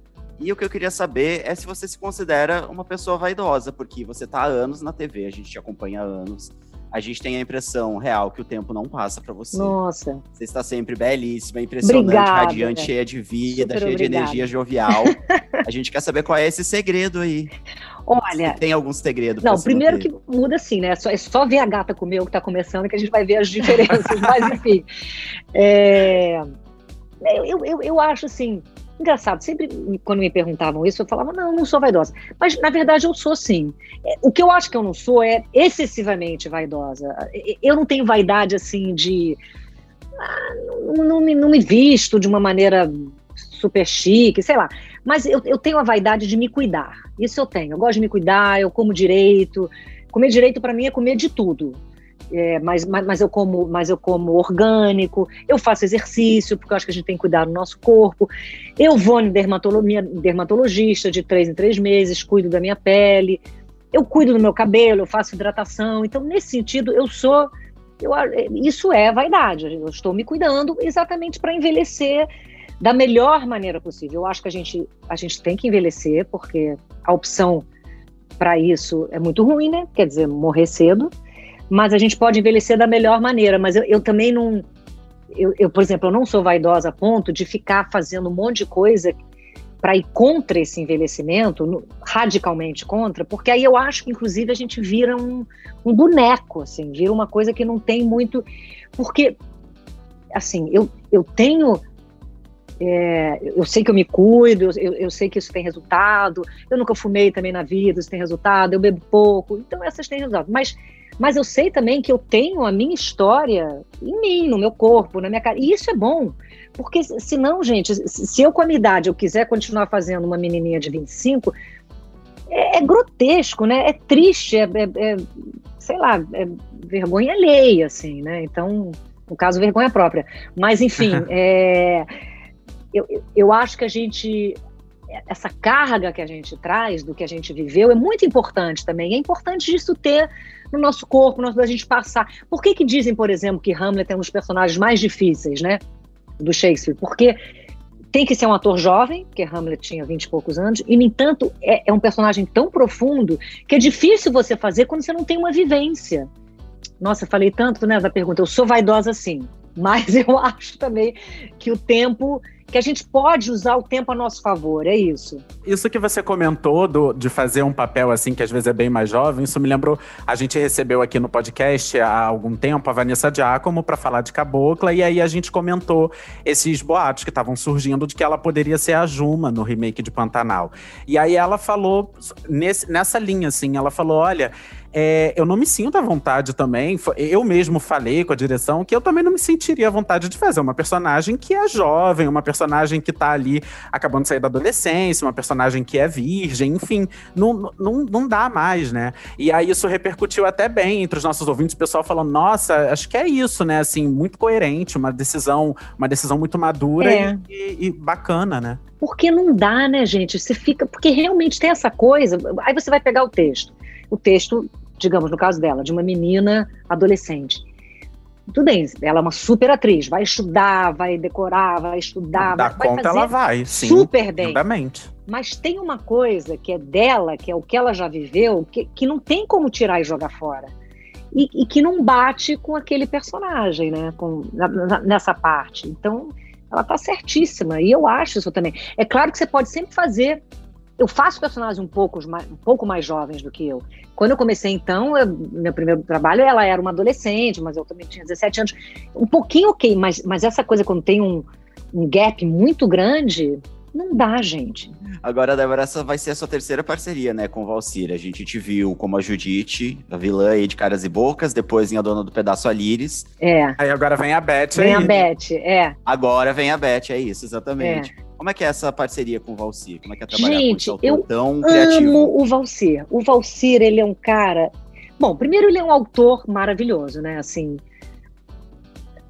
E o que eu queria saber é se você se considera uma pessoa vaidosa, porque você está há anos na TV, a gente te acompanha há anos. A gente tem a impressão real que o tempo não passa para você. Nossa. Você está sempre belíssima, impressionante, Obrigada, radiante, né? cheia de vida, Super cheia obrigada. de energia jovial. [laughs] a gente quer saber qual é esse segredo aí. Olha. Se tem algum segredo? Não, primeiro que muda assim, né? É só, é só ver a gata comer o que tá começando que a gente vai ver as diferenças, mas enfim. [laughs] É, eu, eu, eu acho assim, engraçado, sempre quando me perguntavam isso, eu falava, não, não sou vaidosa. Mas, na verdade, eu sou sim. É, O que eu acho que eu não sou é excessivamente vaidosa. Eu não tenho vaidade, assim, de... ah, não, não me, não me visto de uma maneira super chique, sei lá. Mas eu, eu tenho a vaidade de me cuidar. Isso eu tenho. Eu gosto de me cuidar, eu como direito. Comer direito, para mim, é comer de tudo. É, mas, mas, mas eu como, mas eu como orgânico, eu faço exercício, porque eu acho que a gente tem que cuidar do nosso corpo. Eu vou em dermatolo, minha dermatologista de três em três meses, cuido da minha pele, eu cuido do meu cabelo, eu faço hidratação. Então, nesse sentido, eu sou. Eu, isso é vaidade. Eu estou me cuidando exatamente para envelhecer da melhor maneira possível. Eu acho que a gente, a gente tem que envelhecer, porque a opção para isso é muito ruim, né? Quer dizer, morrer cedo mas a gente pode envelhecer da melhor maneira. Mas eu, eu também não. Eu, eu, por exemplo, eu não sou vaidosa a ponto de ficar fazendo um monte de coisa para ir contra esse envelhecimento, no, radicalmente contra, porque aí eu acho que, inclusive, a gente vira um, um boneco, assim, vira uma coisa que não tem muito. Porque, assim, eu, eu tenho. É, eu sei que eu me cuido, eu, eu sei que isso tem resultado. Eu nunca fumei também na vida, isso tem resultado. Eu bebo pouco, então essas têm resultado. Mas Mas eu sei também que eu tenho a minha história em mim, no meu corpo, na minha cara. E isso é bom. Porque senão, gente, se eu com a minha idade eu quiser continuar fazendo uma menininha de 25, é, é grotesco, né? É triste, é, é, é sei lá, é vergonha alheia, assim, né? Então, no caso, vergonha própria. Mas, enfim, [laughs] é, eu, eu acho que a gente essa carga que a gente traz do que a gente viveu é muito importante também. É importante isso ter no nosso corpo, no, da gente passar. Por que que dizem, por exemplo, que Hamlet é um dos personagens mais difíceis, né, do Shakespeare? Porque tem que ser um ator jovem, porque Hamlet tinha vinte e poucos anos, e, no entanto, é, é um personagem tão profundo que é difícil você fazer quando você não tem uma vivência. Nossa, falei tanto, né, da pergunta. Eu sou vaidosa sim, [laughs] mas eu acho também que o tempo que a gente pode usar o tempo a nosso favor, é isso. Isso que você comentou do, de fazer um papel assim, que às vezes é bem mais jovem, isso me lembrou. A gente recebeu aqui no podcast há algum tempo a Vanessa Giacomo para falar de Cabocla, e aí a gente comentou esses boatos que estavam surgindo de que ela poderia ser a Juma no remake de Pantanal. E aí ela falou nesse, nessa linha, assim, ela falou: olha é, eu não me sinto à vontade também. Eu mesmo falei com a direção que eu também não me sentiria à vontade de fazer uma personagem que é jovem, uma personagem que tá ali acabando de sair da adolescência, uma personagem que é virgem, enfim, não, não, não dá mais, né? E aí isso repercutiu até bem entre os nossos ouvintes, o pessoal falando, nossa, acho que é isso, né? Assim, muito coerente, uma decisão, uma decisão muito madura é. e, e bacana, né? Porque não dá, né, gente? Você fica. Porque realmente tem essa coisa. Aí você vai pegar o texto. O texto digamos, no caso dela, de uma menina adolescente. Tudo bem, ela é uma super atriz, vai estudar, vai decorar, vai estudar. Da vai, conta ela vai, sim. Super bem. Mas tem uma coisa que é dela, que é o que ela já viveu, que, que não tem como tirar e jogar fora. E, e que não bate com aquele personagem, né? Com, na, na, nessa parte. Então, ela tá certíssima. E eu acho isso também. É claro que você pode sempre fazer eu faço personagens um pouco, um pouco mais jovens do que eu. Quando eu comecei, então, eu, meu primeiro trabalho, ela era uma adolescente, mas eu também tinha 17 anos. Um pouquinho ok, mas, mas essa coisa, quando tem um, um gap muito grande, não dá, gente. Agora, Débora, essa vai ser a sua terceira parceria, né, com o Valcir. A gente te viu como a Judite, a vilã aí de Caras e Bocas, depois em A Dona do Pedaço Alires. É. Aí agora vem a Beth Vem aí. a Beth, é. Agora vem a Beth, é isso, exatamente. É. Como é que é essa parceria com o Valcir? Como é que é trabalhar Gente, com esse eu tão criativo? amo o Valcir. O Valcir, ele é um cara... Bom, primeiro ele é um autor maravilhoso, né? Assim,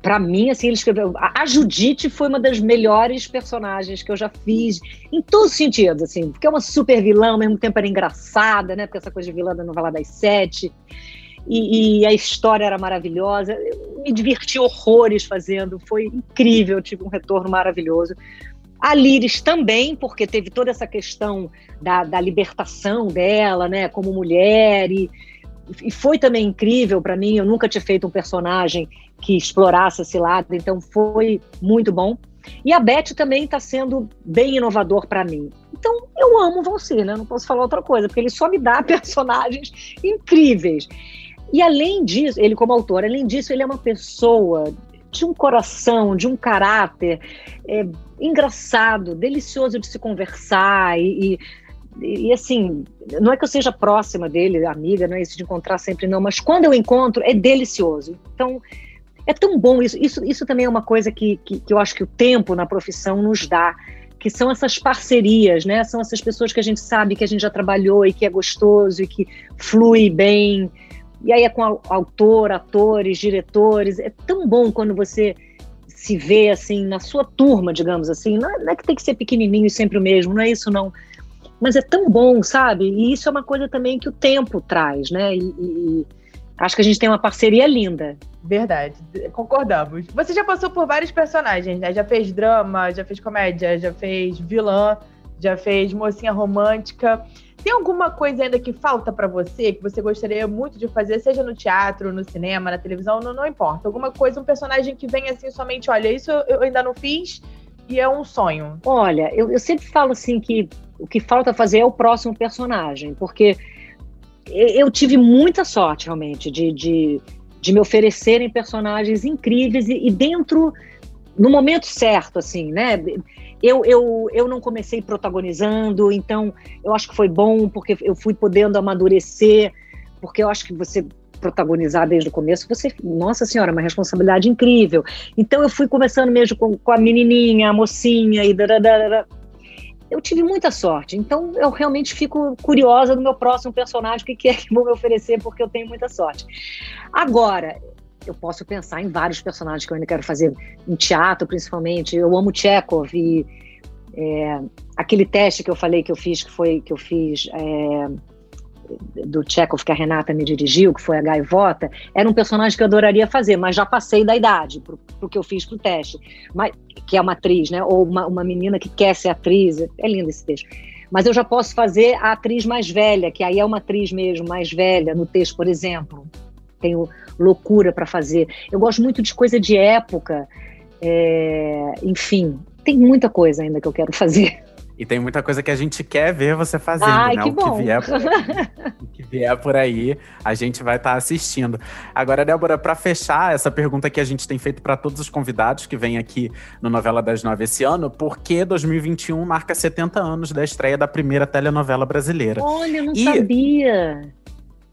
para mim, assim, ele escreveu. A Judite foi uma das melhores personagens que eu já fiz, em todos os sentidos, assim, porque é uma super vilã, ao mesmo tempo era engraçada, né? Porque essa coisa de vilã da novela das sete. E, e, a história era maravilhosa. Eu me diverti horrores fazendo, foi incrível, tive um retorno maravilhoso. A Liris também, porque teve toda essa questão da, da libertação dela, né, como mulher, e, e foi também incrível para mim. Eu nunca tinha feito um personagem que explorasse esse lado, então foi muito bom. E a Beth também está sendo bem inovador para mim. Então eu amo você, né? Não posso falar outra coisa, porque ele só me dá [laughs] personagens incríveis. E além disso, ele como autor, além disso, ele é uma pessoa de um coração, de um caráter é, engraçado, delicioso de se conversar e, e, e, assim, não é que eu seja próxima dele, amiga, não é isso de encontrar sempre não, mas quando eu encontro é delicioso. Então é tão bom isso. Isso, isso também é uma coisa que, que, que eu acho que o tempo na profissão nos dá que são essas parcerias, né? São essas pessoas que a gente sabe que a gente já trabalhou e que é gostoso e que flui bem. E aí é com autor, atores, diretores. É tão bom quando você se vê assim na sua turma, digamos assim. Não é, não é, que tem que ser pequenininho e sempre o mesmo, não é isso não. Mas é tão bom, sabe? E isso é uma coisa também que o tempo traz, né? E, e acho que a gente tem uma parceria linda. Verdade, concordamos. Você já passou por vários personagens, né? Já fez drama, já fez comédia, já fez vilã, já fez mocinha romântica. Tem alguma coisa ainda que falta para você, que você gostaria muito de fazer, seja no teatro, no cinema, na televisão, não, não importa. Alguma coisa, um personagem que vem assim somente, olha, isso eu ainda não fiz e é um sonho. Olha, eu, eu sempre falo assim que o que falta fazer é o próximo personagem, porque eu tive muita sorte realmente de, de, de me oferecerem personagens incríveis e, e dentro no momento certo, assim, né? Eu, eu, eu não comecei protagonizando, então eu acho que foi bom, porque eu fui podendo amadurecer, porque eu acho que você protagonizar desde o começo, você, nossa senhora, uma responsabilidade incrível. Então eu fui conversando mesmo com, com a menininha, a mocinha e dadadara. Eu tive muita sorte, então eu realmente fico curiosa do meu próximo personagem, o que, que é que vão me oferecer, porque eu tenho muita sorte. Agora, eu posso pensar em vários personagens que eu ainda quero fazer em teatro, principalmente. Eu amo Chekhov e é, aquele teste que eu falei que eu fiz, que foi que eu fiz é, do Chekhov que a Renata me dirigiu, que foi a Gaivota, era um personagem que eu adoraria fazer, mas já passei da idade pro, pro que eu fiz pro teste, mas, que é uma atriz, né? Ou uma, uma menina que quer ser atriz. É lindo esse texto. Mas eu já posso fazer a atriz mais velha, que aí é uma atriz mesmo mais velha no texto, por exemplo tenho loucura para fazer. Eu gosto muito de coisa de época. É, enfim, tem muita coisa ainda que eu quero fazer. [laughs] E tem muita coisa que a gente quer ver você fazendo, Ai, né? Que o, bom. Que vier por aí, [laughs] o que vier por aí, a gente vai estar tá assistindo. Agora, Débora, para fechar essa pergunta que a gente tem feito para todos os convidados que vêm aqui no Novela das Nove esse ano, por que 2021 marca 70 anos da estreia da primeira telenovela brasileira? Olha, eu não E- sabia.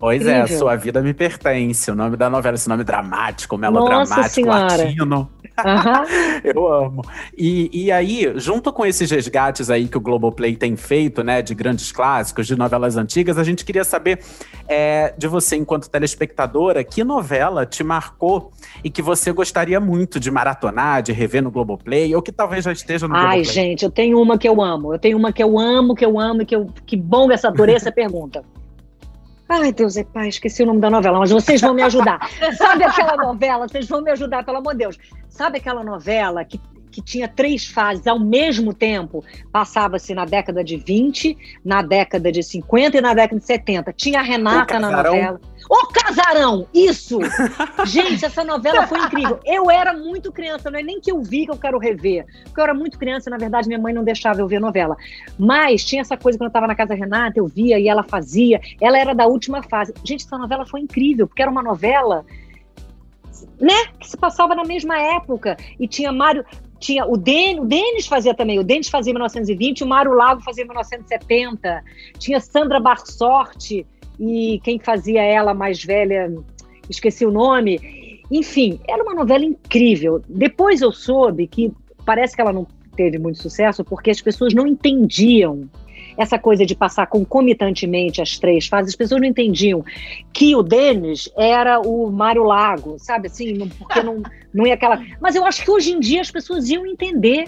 Pois é, Incrível. Sua Vida Me Pertence, o nome da novela, esse nome dramático, melodramático, latino. Aham. [laughs] Eu amo. E, e aí, junto com esses resgates aí que o Globoplay tem feito, né, de grandes clássicos, de novelas antigas, a gente queria saber é, de você, enquanto telespectadora, que novela te marcou e que você gostaria muito de maratonar, de rever no Globoplay, ou que talvez já esteja no Ai, Globoplay. gente, eu tenho uma que eu amo. Eu tenho uma que eu amo, que eu amo, que eu. Que bom essa adorei essa pergunta. Ai, Deus é pai, esqueci o nome da novela, mas vocês vão me ajudar. [laughs] Sabe aquela novela? Vocês vão me ajudar, pelo amor de Deus. Sabe aquela novela que, que tinha três fases ao mesmo tempo? Passava-se na década de 20, na década de 50 e na década de 70. Tinha a Renata na novela. O Casarão! Isso! Gente, essa novela foi incrível. Eu era muito criança, não é nem que eu vi que eu quero rever. Porque eu era muito criança, na verdade, minha mãe não deixava eu ver novela. Mas tinha essa coisa quando eu estava na casa da Renata, eu via e ela fazia. Ela era da última fase. Gente, essa novela foi incrível, porque era uma novela, né? Que se passava na mesma época. E tinha Mário. Tinha o Denis, o Denis fazia também, o Denis fazia em 1920, o Mário Lago fazia em 1970. Tinha Sandra Barsorte e quem fazia ela mais velha, esqueci o nome. Enfim, era uma novela incrível. Depois eu soube que parece que ela não teve muito sucesso porque as pessoas não entendiam essa coisa de passar concomitantemente as três fases. As pessoas não entendiam que o Denis era o Mário Lago, sabe assim? Não, porque não, [laughs] não ia aquela. Mas eu acho que hoje em dia as pessoas iam entender.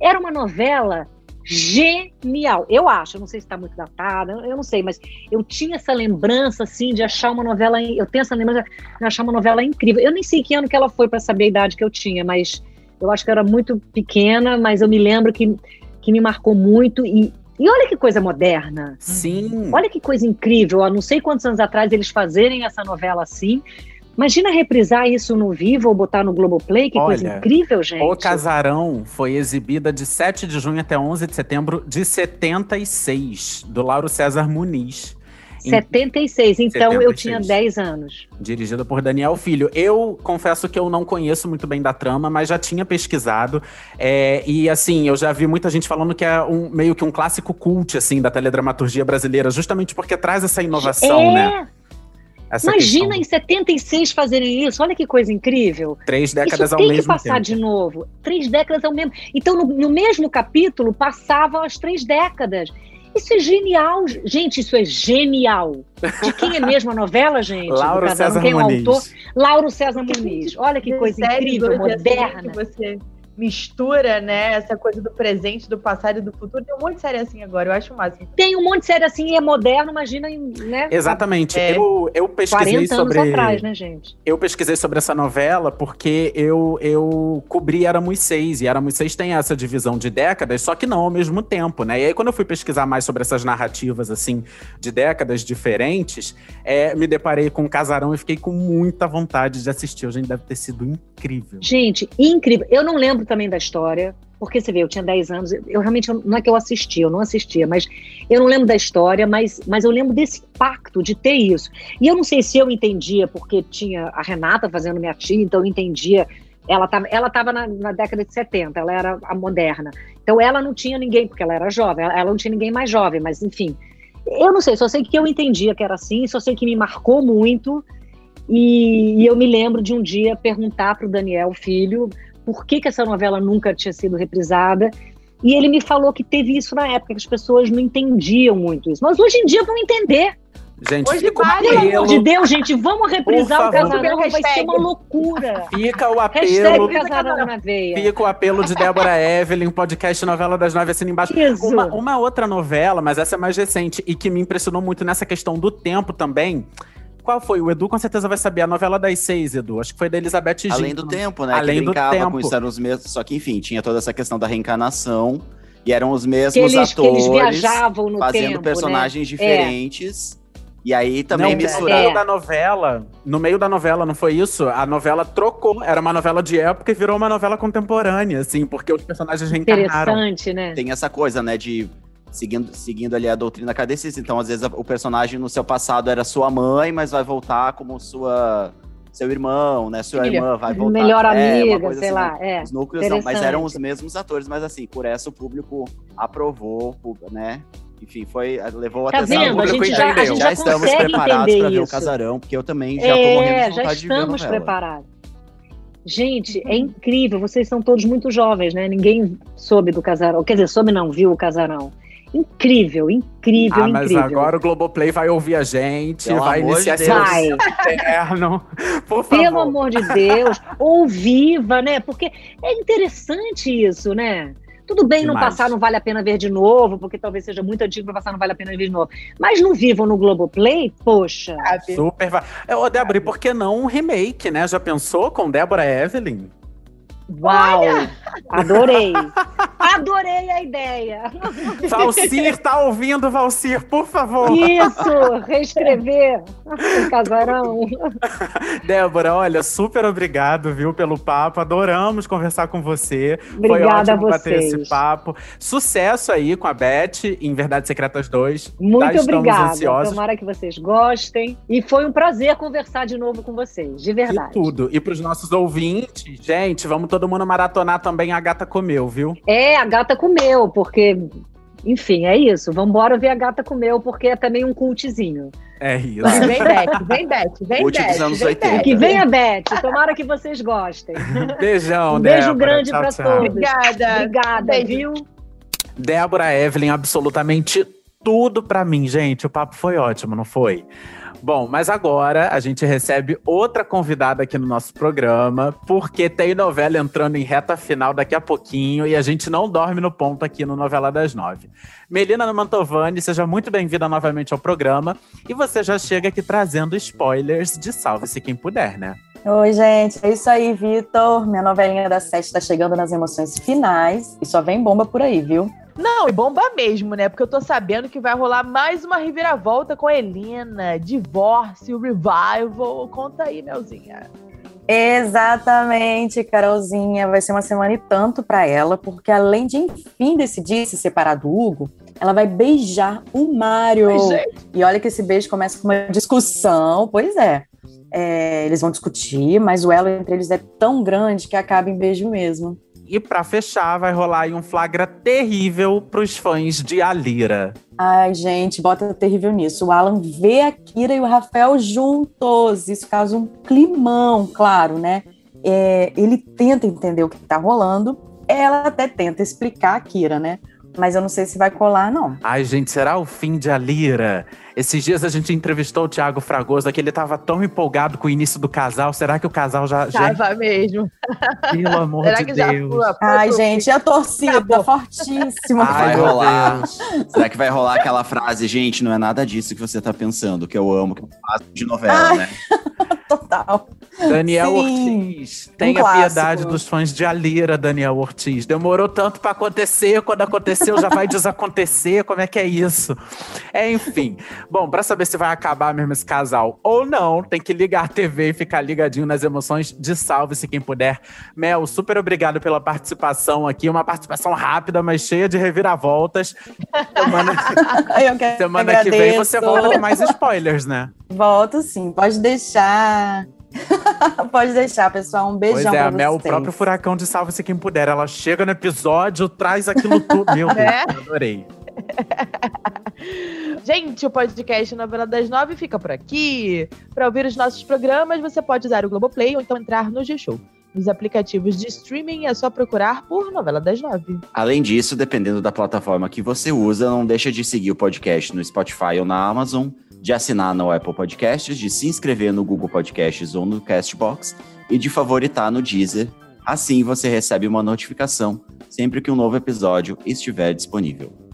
Era uma novela genial. Eu acho, eu não sei se está muito datada, eu não sei, mas eu tinha essa lembrança assim de achar uma novela, eu tenho essa lembrança de achar uma novela incrível. Eu nem sei que ano que ela foi para saber a idade que eu tinha, mas eu acho que eu era muito pequena, mas eu me lembro que, que me marcou muito e e olha que coisa moderna. Sim. Olha que coisa incrível. Há não sei quantos anos atrás eles fazerem essa novela assim. Imagina reprisar isso no vivo ou botar no Globoplay. Que coisa Olha, incrível, gente. O Casarão foi exibida de 7 de junho até 11 de setembro de 76, do Lauro César Muniz. Em- 76. Então eu 76. tinha 10 anos. Dirigida por Daniel Filho. Eu confesso que eu não conheço muito bem da trama, mas já tinha pesquisado. É, e assim, eu já vi muita gente falando que é um, meio que um clássico cult assim, da teledramaturgia brasileira, justamente porque traz essa inovação, é, né? Essa imagina questão. em 76 fazerem isso. Olha que coisa incrível. Três décadas ao tem que mesmo passar tempo. de novo. Três décadas ao mesmo. Então, no, no mesmo capítulo, passavam as três décadas. Isso é genial. Gente, isso é genial. De quem é mesmo a novela, gente? Lauro? César Quem é o Muniz. autor? Lauro César Muniz. Olha que coisa incrível, assim, moderna. que você mistura, né, essa coisa do presente, do passado e do futuro. Tem um monte de série assim agora, eu acho o máximo. Tem um monte de série assim e é moderno, imagina, né? Exatamente. É. Eu, eu pesquisei 40 anos sobre. atrás, né, gente? Eu pesquisei sobre essa novela porque eu, eu cobri Éramos Seis, e Éramos Seis tem essa divisão de décadas, só que não ao mesmo tempo, né? E aí, quando eu fui pesquisar mais sobre essas narrativas, assim, de décadas diferentes, é, me deparei com o Casarão e fiquei com muita vontade de assistir. Hoje deve ter sido incrível. Gente, incrível. Eu não lembro também da história, porque você vê, eu tinha 10 anos, eu realmente, não é que eu assisti, eu não assistia, mas eu não lembro da história, mas, mas eu lembro desse impacto de ter isso. E eu não sei se eu entendia, porque tinha a Renata fazendo minha tia, então eu entendia. Ela estava ela tava na, na década de 70, ela era a moderna. Então ela não tinha ninguém, porque ela era jovem, ela, ela não tinha ninguém mais jovem, mas enfim. Eu não sei, só sei que eu entendia que era assim, só sei que me marcou muito. E, e eu me lembro de um dia perguntar para o Daniel, filho, por que, que essa novela nunca tinha sido reprisada. E ele me falou que teve isso na época, que as pessoas não entendiam muito isso. Mas hoje em dia vão entender. Gente, Hoje fica o vale, Pelo amor apelo. de Deus, gente, vamos reprisar o casarão, vai ser uma loucura. Fica o apelo. casarão na veia. Fica o apelo de Débora Evelyn, podcast Novela das Nove, assina embaixo. Isso. Uma, uma outra novela, mas essa é mais recente e que me impressionou muito nessa questão do tempo também. Qual foi? O Edu com certeza vai saber. A novela das seis, Edu. Acho que foi da Elizabeth Gil. Além do tempo, né? Além que do brincava tempo. com isso, eram os mesmos. Só que, enfim, tinha toda essa questão da reencarnação. E eram os mesmos Que eles, que atores eles viajavam no fazendo tempo, personagens né? diferentes. E aí também não, misturava. no É. meio da novela, no meio da novela, não foi isso? A novela trocou, era uma novela de época e virou uma novela contemporânea, assim, porque os personagens reencarnaram. Interessante, né? Tem essa coisa, né, de seguindo, seguindo ali a doutrina kardecista. Então, às vezes, o personagem no seu passado era sua mãe, mas vai voltar como sua seu irmão, né? Sua Filha. irmã vai voltar. Melhor É, amiga, coisa sei assim, lá. É. Os núcleos não, mas eram os mesmos atores, mas assim, por essa o público aprovou, né? Enfim, foi, levou Tá atenção. vendo? A gente já, a gente já já estamos preparados para ver o casarão, porque eu também já morrendo É, de já vontade de ver a estamos preparados. Gente, é incrível. Vocês são todos muito jovens, né? Ninguém soube do casarão. Quer dizer, soube não, viu o casarão. Incrível, incrível, Ah, mas incrível. agora o Globoplay vai ouvir a gente, Pelo vai iniciar de esse. Vai. eterno. Por favor. Pelo amor de Deus, ou viva, né? Porque é interessante isso, né? Tudo bem não Demais. passar, não vale a pena ver de novo, porque talvez seja muito antigo para passar, não vale a pena ver de novo. Mas não vivam no Globoplay, poxa. Sabe? Super vai. É, Ô, Débora, e por que não um remake, né? Já pensou com Débora Evelyn? Uau! Adorei! [laughs] Adorei a ideia! [laughs] Valcir, tá ouvindo, Valcir, por favor. Isso! Reescrever o casarão. [laughs] Débora, olha, super obrigado, viu, pelo papo. Adoramos conversar com você. Foi Obrigada a ótimo bater vocês. esse papo. Sucesso aí com a Beth em Verdades Secretas 2. Muito obrigada. ansiosos. Tomara que vocês gostem. E foi um prazer conversar de novo com vocês, de E verdade. tudo. E pros nossos ouvintes, gente, vamos todo mundo maratonar também A Gata Comeu, viu? É, a gata comeu, porque. Enfim, é isso. Vambora ver a gata comeu, porque é também um cultizinho. É isso. Vem, Beth, vem, Beth, vem, Beth. dos anos vem, 80. Beth. Que venha, Beth. Tomara que vocês gostem. [laughs] Beijão, Um beijo Débora. grande Tchau, pra tchau. todos. Obrigada. Obrigada, Beijo. viu? Débora Evelyn, absolutamente tudo pra mim, gente. O papo foi ótimo, não foi? Bom, mas agora a gente recebe outra convidada aqui no nosso programa, porque tem novela entrando em reta final daqui a pouquinho e a gente não dorme no ponto aqui no Novela das Nove. Melina Mantovani, seja muito bem-vinda novamente ao programa e você já chega aqui trazendo spoilers de Salve-se Quem Puder, né? Oi, gente. É isso aí, Vitor. Minha novelinha da Sete tá chegando nas emoções finais e só vem bomba por aí, viu? Não, e bomba mesmo, né? Porque eu tô sabendo que vai rolar mais uma reviravolta com a Helena, divórcio, revival. Conta aí, Melzinha. Exatamente, Carolzinha. Vai ser uma semana e tanto pra ela, porque além de enfim decidir se separar do Hugo, ela vai beijar o Mário. E olha que esse beijo começa com uma discussão. Pois é. É, eles vão discutir, mas o elo entre eles é tão grande que acaba em beijo mesmo. E pra fechar, vai rolar aí um flagra terrível pros fãs de Alira. Ai, gente, bota terrível nisso. O Alan vê a Kira e o Rafael juntos. Isso causa um climão, claro, né? É, ele tenta entender o que tá rolando. Ela até tenta explicar a Kira, né? Mas eu não sei se vai colar, não. Ai, gente, será o fim de Alira? Esses dias a gente entrevistou o Thiago Fragoso, que ele tava tão empolgado com o início do casal. Será que o casal já. já... Tava mesmo. Pelo amor Será de que já Deus. foi? Ai, gente, a torcida Acabou. fortíssima. Ai, Vai rolar. Será que vai rolar aquela frase, gente, não é nada disso que você tá pensando, que eu amo, que eu faço de novela, Ai. né? [laughs] Total. Daniel Sim, Ortiz, tenha clássico. piedade dos fãs de Alira, Daniel Ortiz. Demorou tanto pra acontecer, quando aconteceu já vai desacontecer, como é que é isso? É, enfim. Bom, pra saber se vai acabar mesmo esse casal ou não, tem que ligar a TV e ficar ligadinho nas emoções de Salve-se Quem Puder. Mel, super obrigado pela participação aqui, uma participação rápida, mas cheia de reviravoltas. Semana, [laughs] [laughs] Eu que semana que vem você volta com mais spoilers, né? Volto sim, pode deixar. [laughs] pode deixar, pessoal. Um beijão Pois é, pra a Mel, o vocês. próprio furacão de Salve-se Quem Puder. Ela chega no episódio, traz aquilo tudo. Meu Deus, É? adorei. [laughs] Gente, o podcast Novela das Nove fica por aqui. Para ouvir os nossos programas, você pode usar o Globoplay ou então entrar no G-Show. Nos aplicativos de streaming é só procurar por Novela das Nove. Além disso, dependendo da plataforma que você usa, não deixa de seguir o podcast no Spotify ou na Amazon, de assinar no Apple Podcasts, de se inscrever no Google Podcasts ou no Castbox e de favoritar no Deezer. Assim você recebe uma notificação sempre que um novo episódio estiver disponível.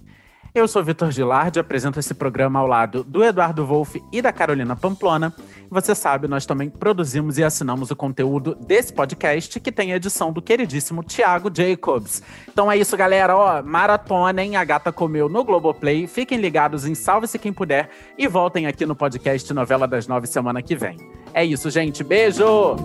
Eu sou Vitor Gilardi, apresento esse programa ao lado do Eduardo Wolff e da Carolina Pamplona. Você sabe, nós também produzimos e assinamos o conteúdo desse podcast, que tem a edição do queridíssimo Thiago Jacobs. Então é isso, galera. Ó, maratonem A Gata Comeu no Globoplay. Fiquem ligados em Salve-se Quem Puder e voltem aqui no podcast Novela das Nove semana que vem. É isso, gente. Beijo!